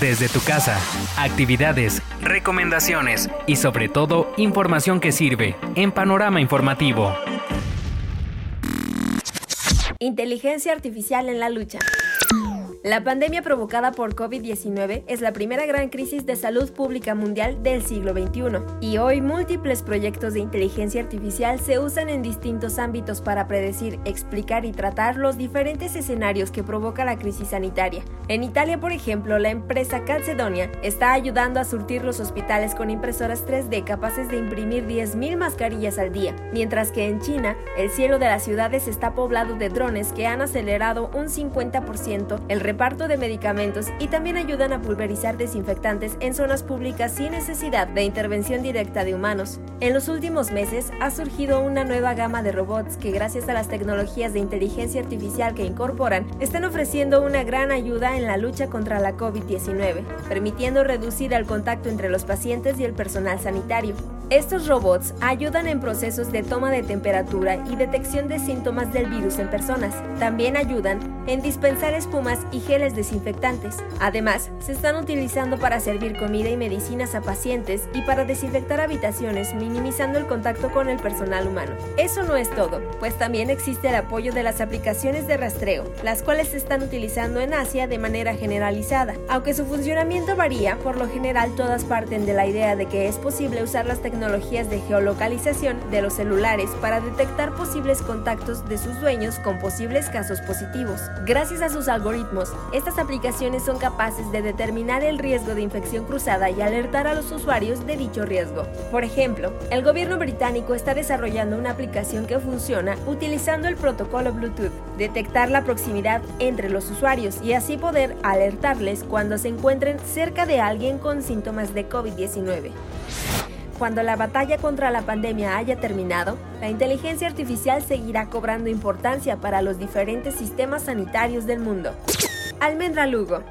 desde tu casa, actividades, recomendaciones y sobre todo información que sirve en Panorama Informativo. Inteligencia artificial en la lucha. La pandemia provocada por COVID-19 es la primera gran crisis de salud pública mundial del siglo XXI, y hoy múltiples proyectos de inteligencia artificial se usan en distintos ámbitos para predecir, explicar y tratar los diferentes escenarios que provoca la crisis sanitaria. En Italia, por ejemplo, la empresa Calcedonia está ayudando a surtir los hospitales con impresoras 3D capaces de imprimir 10.000 mascarillas al día, mientras que en China, el cielo de las ciudades está poblado de drones que han acelerado un 50% el reparto de medicamentos y también ayudan a pulverizar desinfectantes en zonas públicas sin necesidad de intervención directa de humanos. En los últimos meses ha surgido una nueva gama de robots que gracias a las tecnologías de inteligencia artificial que incorporan, están ofreciendo una gran ayuda en la lucha contra la COVID-19, permitiendo reducir el contacto entre los pacientes y el personal sanitario. Estos robots ayudan en procesos de toma de temperatura y detección de síntomas del virus en personas. También ayudan en dispensar espumas y geles desinfectantes. Además, se están utilizando para servir comida y medicinas a pacientes y para desinfectar habitaciones, minimizando el contacto con el personal humano. Eso no es todo, pues también existe el apoyo de las aplicaciones de rastreo, las cuales se están utilizando en Asia de manera generalizada. Aunque su funcionamiento varía, por lo general todas parten de la idea de que es posible usar las tecnologías de geolocalización de los celulares para detectar posibles contactos de sus dueños con posibles casos positivos. Gracias a sus algoritmos, estas aplicaciones son capaces de determinar el riesgo de infección cruzada y alertar a los usuarios de dicho riesgo. Por ejemplo, el gobierno británico está desarrollando una aplicación que funciona utilizando el protocolo Bluetooth, detectar la proximidad entre los usuarios y así poder alertarles cuando se encuentren cerca de alguien con síntomas de COVID-19. Cuando la batalla contra la pandemia haya terminado, la inteligencia artificial seguirá cobrando importancia para los diferentes sistemas sanitarios del mundo. Almendra Lugo,